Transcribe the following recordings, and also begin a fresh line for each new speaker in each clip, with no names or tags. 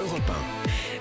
Europe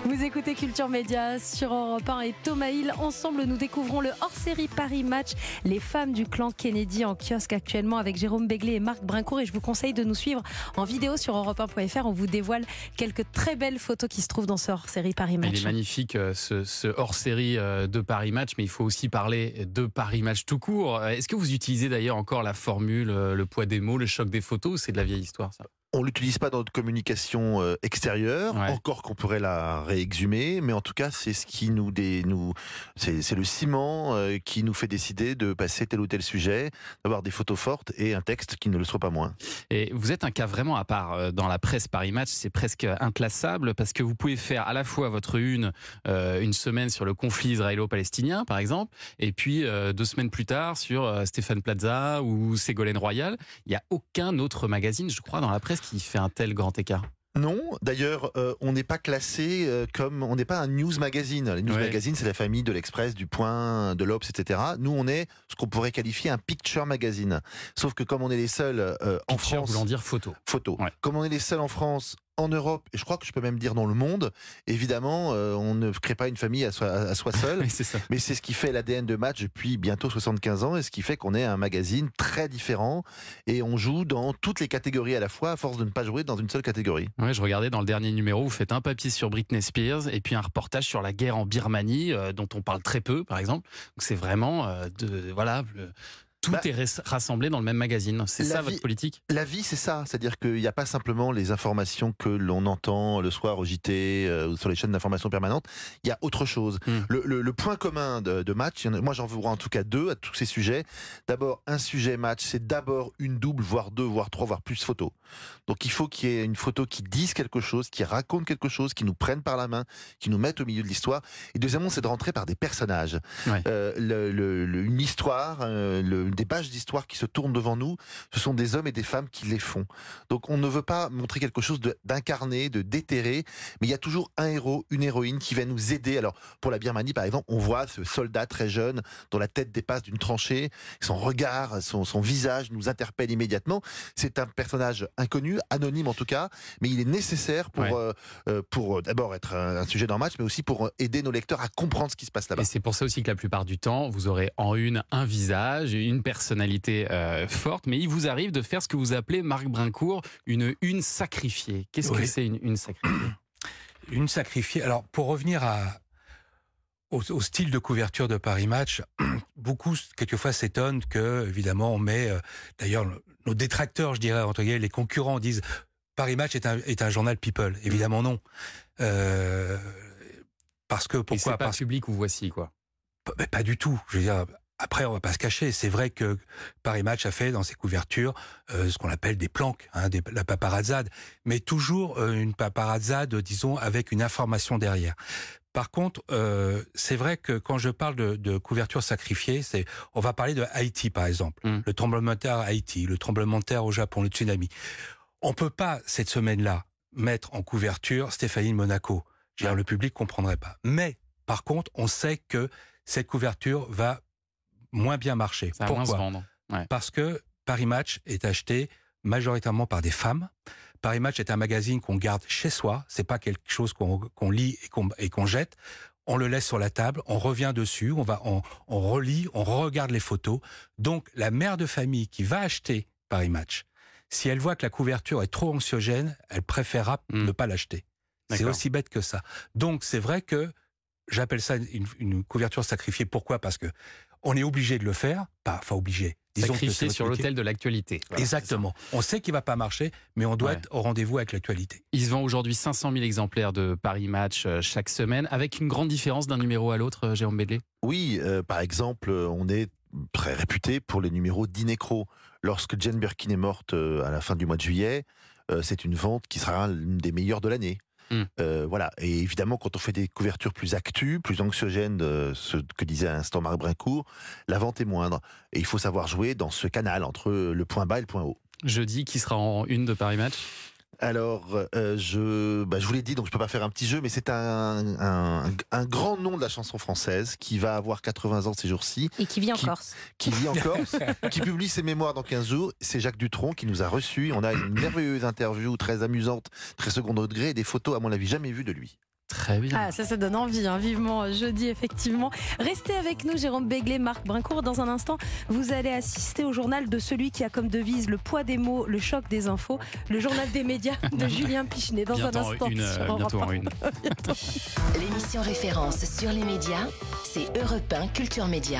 1.
Vous écoutez Culture Média sur Europe 1 et Thomas Hill. Ensemble, nous découvrons le hors-série Paris Match, les femmes du clan Kennedy en kiosque actuellement avec Jérôme Béglé et Marc Brincourt. Et je vous conseille de nous suivre en vidéo sur Europe1.fr. On vous dévoile quelques très belles photos qui se trouvent dans ce hors-série Paris Match.
Il est magnifique euh, ce, ce hors-série euh, de Paris Match, mais il faut aussi parler de Paris Match tout court. Euh, Est-ce que vous utilisez d'ailleurs encore la formule, le poids des mots, le choc des photos ou c'est de la vieille histoire ça?
On l'utilise pas dans notre communication euh, extérieure,
Ouais.
encore qu'on pourrait la réexhumer, mais en tout cas, c'est ce qui nous, dé, nous c'est le ciment euh, qui nous fait décider de passer tel ou tel sujet, d'avoir des photos fortes et un texte qui ne le soit pas moins.
Et vous êtes un cas vraiment à part euh, dans la presse Paris Match, c'est presque inclassable parce que vous pouvez faire à la fois votre une euh, une semaine sur le conflit israélo-palestinien par exemple, et puis euh, deux semaines plus tard sur Stéphane Plaza ou Ségolène Royal. Il n'y a aucun autre magazine, je crois, dans la presse qui fait un tel grand écart?
Non, d'ailleurs, euh, on n'est pas classé euh, comme on n'est pas un news magazine. Les news
Ouais.
magazines, c'est la famille de l'Express, du Point, de l'Obs, etc. Nous, on est ce qu'on pourrait qualifier un picture magazine. Sauf que comme on est les seuls euh, en
Picture
France,
voulant dire photo.
photo.
Ouais.
Comme on est les seuls en France, en Europe, et je crois que je peux même dire dans le monde, évidemment, euh, on ne crée pas une famille à soi, à soi seul.
Oui.
Mais c'est ce qui fait l'ADN de match depuis bientôt 75 ans et ce qui fait qu'on est un magazine très différent et on joue dans toutes les catégories à la fois à force de ne pas jouer dans une seule catégorie.
Ouais, je regardais dans le dernier numéro, vous faites un papier sur Britney Spears et puis un reportage sur la guerre en Birmanie, euh, dont on parle très peu, par exemple. Donc c'est vraiment euh, de voilà, le- tout
Bah,
est rassemblé dans le même magazine. C'est ça
vie-
votre politique?
La vie, c'est ça. C'est-à-dire qu'il n'y a pas simplement les informations que l'on entend le soir au JT euh, ou sur les chaînes d'information permanentes. Il y a autre chose.
Hmm.
Le, le- le point commun de, de match, moi j'en vois en tout cas deux à tous ces sujets. D'abord, un sujet match, c'est d'abord une double, voire deux, voire trois, voire plus photos. Donc il faut qu'il y ait une photo qui dise quelque chose, qui raconte quelque chose, qui nous prenne par la main, qui nous mette au milieu de l'histoire. Et deuxièmement, c'est de rentrer par des personnages.
Ouais.
Euh, le- une histoire, euh, le- des pages d'histoire qui se tournent devant nous, ce sont des hommes et des femmes qui les font. Donc on ne veut pas montrer quelque chose d'incarné, de déterré, mais il y a toujours un héros, une héroïne qui va nous aider. Alors pour la Birmanie par exemple, on voit ce soldat très jeune dont la tête dépasse d'une tranchée, son regard, son, son visage nous interpelle immédiatement. C'est un personnage inconnu, anonyme en tout cas, mais il est nécessaire pour,
Ouais.
euh, euh, pour euh, d'abord être un, sujet d'un match, mais aussi pour aider nos lecteurs à comprendre ce qui se passe là-bas.
Et c'est pour ça aussi que la plupart du temps, vous aurez en une un visage, une personnalité euh, forte, mais il vous arrive de faire ce que vous appelez, Marc Brincourt, une une sacrifiée. Qu'est-ce que c'est une une sacrifiée?
Une sacrifiée. Alors, pour revenir à, au, au style de couverture de Paris Match, beaucoup, quelquefois, s'étonnent que, évidemment, on met, euh, d'ailleurs, le- nos détracteurs, je dirais, entre guillemets, les concurrents disent Paris Match est un, est un journal people. Évidemment, non. Euh, parce que, pourquoi?
Pas
Parce
public ou voici quoi?
Pas du tout. Je veux dire, après, on va pas se cacher. C'est vrai que Paris Match a fait dans ses couvertures euh, ce qu'on appelle des planques, hein, des, la paparazzade, mais toujours euh, une paparazzade, disons, avec une information derrière. Par contre, euh, c'est vrai que quand je parle de, de couverture sacrifiée, c'est on va parler de Haïti par exemple,
Mm.
le tremblement de terre à Haïti, le tremblement de terre au Japon, le tsunami. On peut pas cette semaine-là mettre en couverture Stéphanie de Monaco. Le public comprendrait pas. Mais par contre, on sait que cette couverture va moins bien.
Ça moins se
Pourquoi. Parce que Paris Match est acheté majoritairement par des femmes. Paris Match est un magazine qu'on garde chez soi. C'est pas quelque chose qu'on lit et qu'on et qu'on jette. On le laisse sur la table, on revient dessus, on va, on, on relit, on regarde les photos. Donc la mère de famille qui va acheter Paris Match, si elle voit que la couverture est trop anxiogène, elle préférera
Hmm.
ne pas l'acheter. C'est aussi bête que ça. Donc c'est vrai que j'appelle ça une, une couverture sacrifiée. Pourquoi? Parce que on est obligé de le faire, pas, enfin obligé. Disons que c'est
Sacrifié
notre
sur l'autel de l'actualité. Voilà.
Exactement. On sait qu'il va pas marcher, mais on doit
Ouais.
être au rendez-vous avec l'actualité.
Il se vend aujourd'hui 500 000 exemplaires de Paris Match euh, chaque semaine, avec une grande différence d'un numéro à l'autre, euh, Jérôme Bédlé.
Oui, euh, par exemple, on est très réputé pour les numéros d'Inecro. Lorsque Jane Birkin est morte à la fin du mois de juillet, euh, c'est une vente qui sera l'une des meilleures de l'année.
Hmm.
Euh, voilà. Et évidemment, quand on fait des couvertures plus actus, plus anxiogènes, euh, ce que disait à l'instant Marc Brincourt, la vente est moindre. Et il faut savoir jouer dans ce canal entre le point bas et le point haut.
Jeudi, qui sera en une de Paris Match?
Alors, euh, je, bah, je vous l'ai dit, donc je peux pas faire un petit jeu, mais c'est un, un, un grand nom de la chanson française qui va avoir 80 ans ces jours-ci,
Et qui vit en
Qui-
Corse.
qui vit en Corse, qui publie ses mémoires dans 15 jours. C'est Jacques Dutronc qui nous a reçus. On a une merveilleuse interview très amusante, très second degré, et des photos à mon avis jamais vues de lui.
Très bien.
Ah, ça, ça donne envie, hein, vivement euh, jeudi, effectivement. Restez avec nous, Jérôme Béglé, Marc Brincourt. Dans un instant, vous allez assister au journal de celui qui a comme devise le poids des mots, le choc des infos, le journal des médias de Julien Pichenet. Dans
bientôt
un instant,
une, euh,
sur Europe
bientôt
1.
en une.
L'émission référence sur les médias, c'est Europe 1 Culture Média.